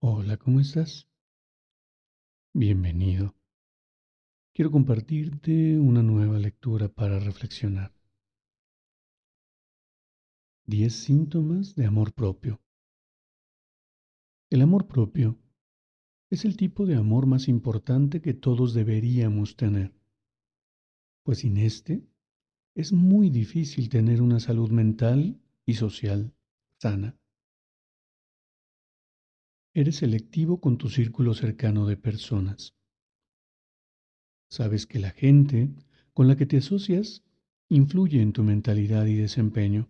Hola, ¿cómo estás? Bienvenido. Quiero compartirte una nueva lectura para reflexionar. 10 síntomas de amor propio. El amor propio es el tipo de amor más importante que todos deberíamos tener, pues sin este es muy difícil tener una salud mental y social sana. Eres selectivo con tu círculo cercano de personas. Sabes que la gente con la que te asocias influye en tu mentalidad y desempeño.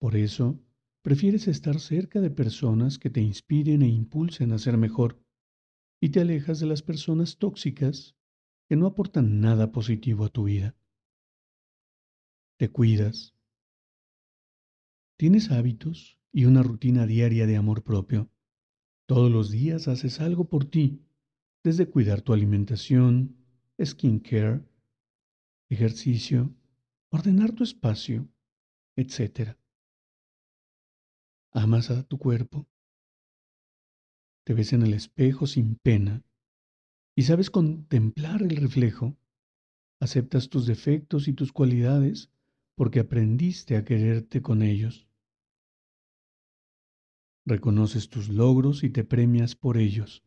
Por eso, prefieres estar cerca de personas que te inspiren e impulsen a ser mejor y te alejas de las personas tóxicas que no aportan nada positivo a tu vida. Te cuidas. Tienes hábitos y una rutina diaria de amor propio. Todos los días haces algo por ti, desde cuidar tu alimentación, skincare, ejercicio, ordenar tu espacio, etc. Amas a tu cuerpo. Te ves en el espejo sin pena y sabes contemplar el reflejo. Aceptas tus defectos y tus cualidades porque aprendiste a quererte con ellos. Reconoces tus logros y te premias por ellos.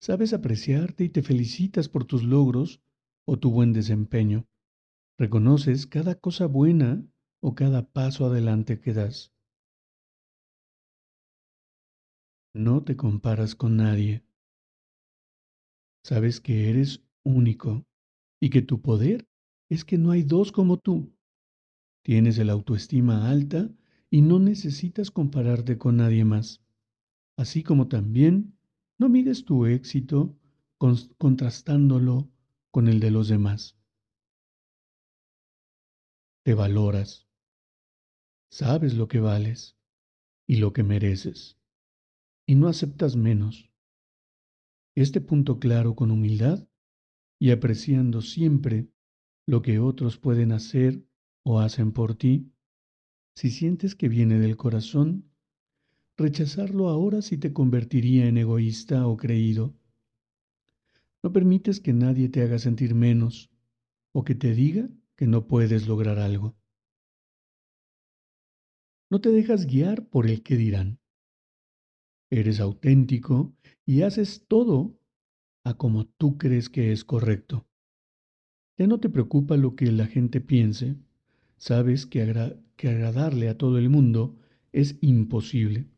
Sabes apreciarte y te felicitas por tus logros o tu buen desempeño. Reconoces cada cosa buena o cada paso adelante que das. No te comparas con nadie. Sabes que eres único y que tu poder es que no hay dos como tú. Tienes el autoestima alta y no necesitas compararte con nadie más, así como también no mides tu éxito contrastándolo con el de los demás. Te valoras, sabes lo que vales y lo que mereces, y no aceptas menos. Este punto claro con humildad y apreciando siempre lo que otros pueden hacer o hacen por ti, si sientes que viene del corazón, rechazarlo ahora sí te convertiría en egoísta o creído. No permites que nadie te haga sentir menos o que te diga que no puedes lograr algo. No te dejas guiar por el que dirán. Eres auténtico y haces todo a como tú crees que es correcto. Ya no te preocupa lo que la gente piense Sabes que, agradarle a todo el mundo es imposible,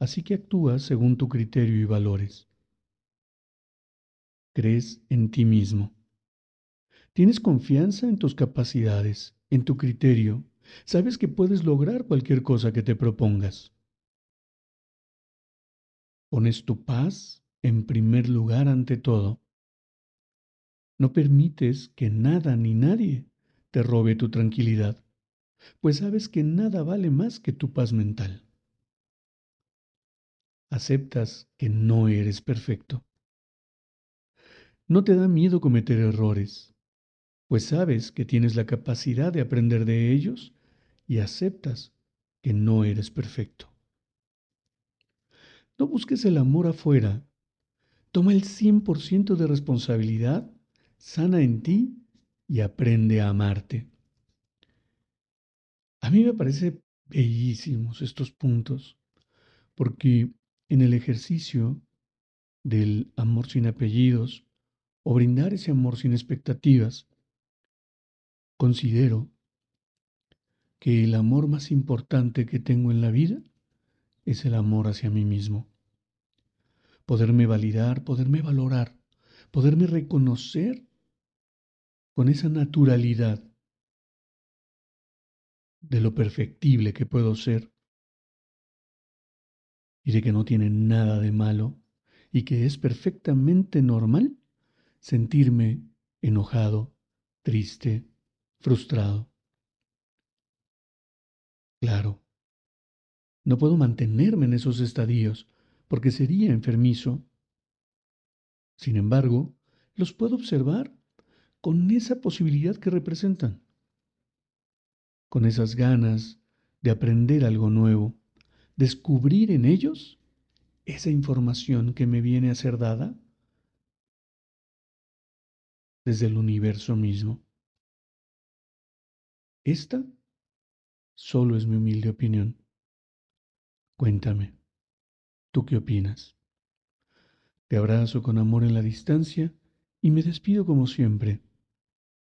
así que actúas según tu criterio y valores. Crees en ti mismo. Tienes confianza en tus capacidades, en tu criterio. Sabes que puedes lograr cualquier cosa que te propongas. Pones tu paz en primer lugar ante todo. No permites que nada ni nadie te robe tu tranquilidad, pues sabes que nada vale más que tu paz mental. Aceptas que no eres perfecto. No te da miedo cometer errores, pues sabes que tienes la capacidad de aprender de ellos y aceptas que no eres perfecto. No busques el amor afuera. Toma el 100% de responsabilidad sana en ti y aprende a amarte. A mí me parece bellísimos estos puntos, porque en el ejercicio del amor sin apellidos o brindar ese amor sin expectativas, considero que el amor más importante que tengo en la vida es el amor hacia mí mismo. Poderme validar, poderme valorar, poderme reconocer con esa naturalidad de lo perfectible que puedo ser y de que no tiene nada de malo y que es perfectamente normal sentirme enojado, triste, frustrado. Claro, no puedo mantenerme en esos estadios porque sería enfermizo. Sin embargo, los puedo observar con esa posibilidad que representan, con esas ganas de aprender algo nuevo, descubrir en ellos esa información que me viene a ser dada desde el universo mismo. Esta solo es mi humilde opinión. Cuéntame, ¿tú qué opinas? Te abrazo con amor en la distancia y me despido como siempre.